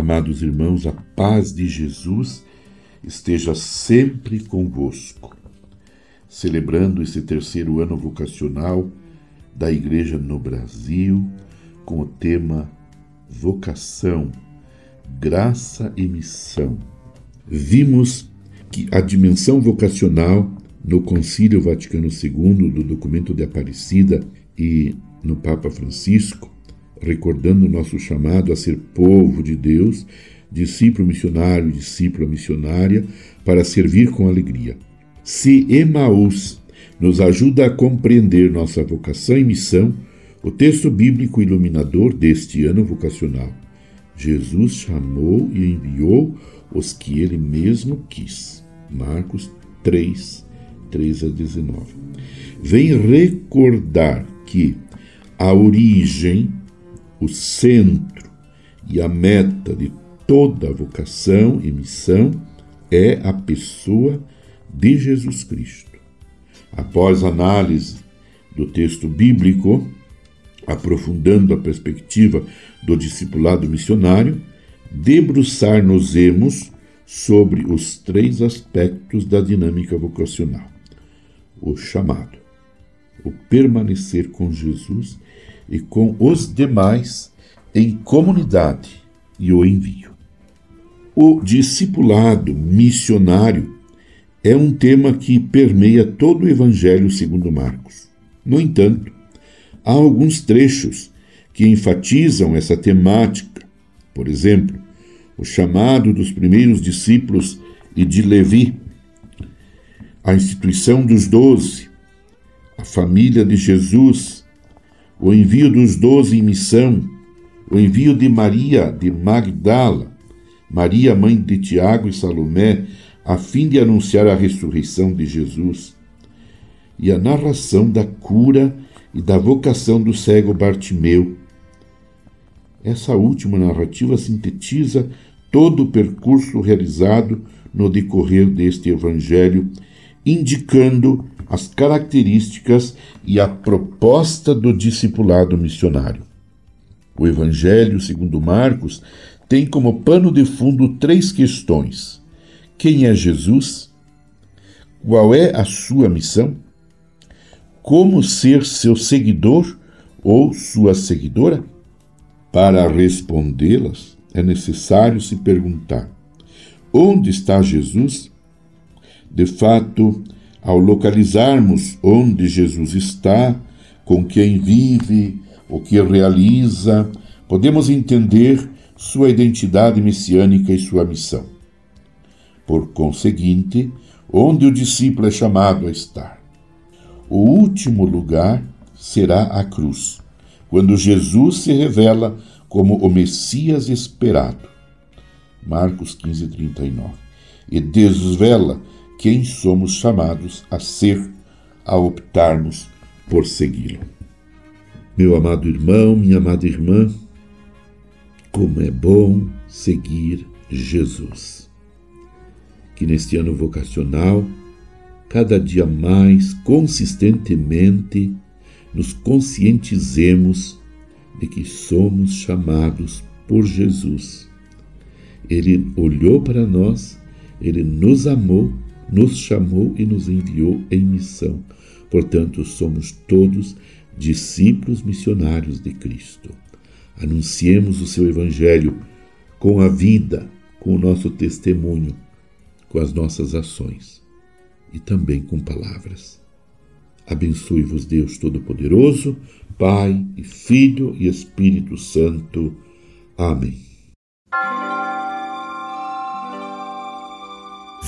amados irmãos, a paz de Jesus esteja sempre convosco. Celebrando esse terceiro ano vocacional da Igreja no Brasil, com o tema Vocação, Graça e Missão. Vimos que a dimensão vocacional no Concílio Vaticano II, do documento de Aparecida e no Papa Francisco, recordando o nosso chamado a ser povo de Deus, discípulo missionário, discípula missionária, para servir com alegria. Se Emaús nos ajuda a compreender nossa vocação e missão, o texto bíblico iluminador deste ano vocacional. Jesus chamou e enviou os que ele mesmo quis. Marcos 3, 3 a 19. Vem recordar que a origem o centro e a meta de toda vocação e missão é a pessoa de Jesus Cristo. Após análise do texto bíblico, aprofundando a perspectiva do discipulado missionário, debruçar-nos-emos sobre os três aspectos da dinâmica vocacional: o chamado, o permanecer com Jesus e com os demais em comunidade e o envio. O discipulado missionário é um tema que permeia todo o Evangelho segundo Marcos. No entanto, há alguns trechos que enfatizam essa temática. Por exemplo, o chamado dos primeiros discípulos e de Levi, a instituição dos doze, a família de Jesus o envio dos doze em missão, o envio de Maria de Magdala, Maria, mãe de Tiago e Salomé, a fim de anunciar a ressurreição de Jesus, e a narração da cura e da vocação do cego Bartimeu. Essa última narrativa sintetiza todo o percurso realizado no decorrer deste Evangelho, indicando as características e a proposta do discipulado missionário. O Evangelho, segundo Marcos, tem como pano de fundo três questões: quem é Jesus? Qual é a sua missão? Como ser seu seguidor ou sua seguidora? Para respondê-las, é necessário se perguntar: onde está Jesus? De fato, ao localizarmos onde Jesus está, com quem vive, o que realiza, podemos entender sua identidade messiânica e sua missão. Por conseguinte, onde o discípulo é chamado a estar. O último lugar será a cruz, quando Jesus se revela como o Messias esperado. Marcos 15, 39. E desvela quem somos chamados a ser, a optarmos por segui-lo. Meu amado irmão, minha amada irmã, como é bom seguir Jesus. Que neste ano vocacional, cada dia mais consistentemente, nos conscientizemos de que somos chamados por Jesus. Ele olhou para nós, ele nos amou nos chamou e nos enviou em missão. Portanto, somos todos discípulos missionários de Cristo. Anunciemos o seu Evangelho com a vida, com o nosso testemunho, com as nossas ações e também com palavras. Abençoe-vos, Deus Todo-Poderoso, Pai e Filho e Espírito Santo. Amém.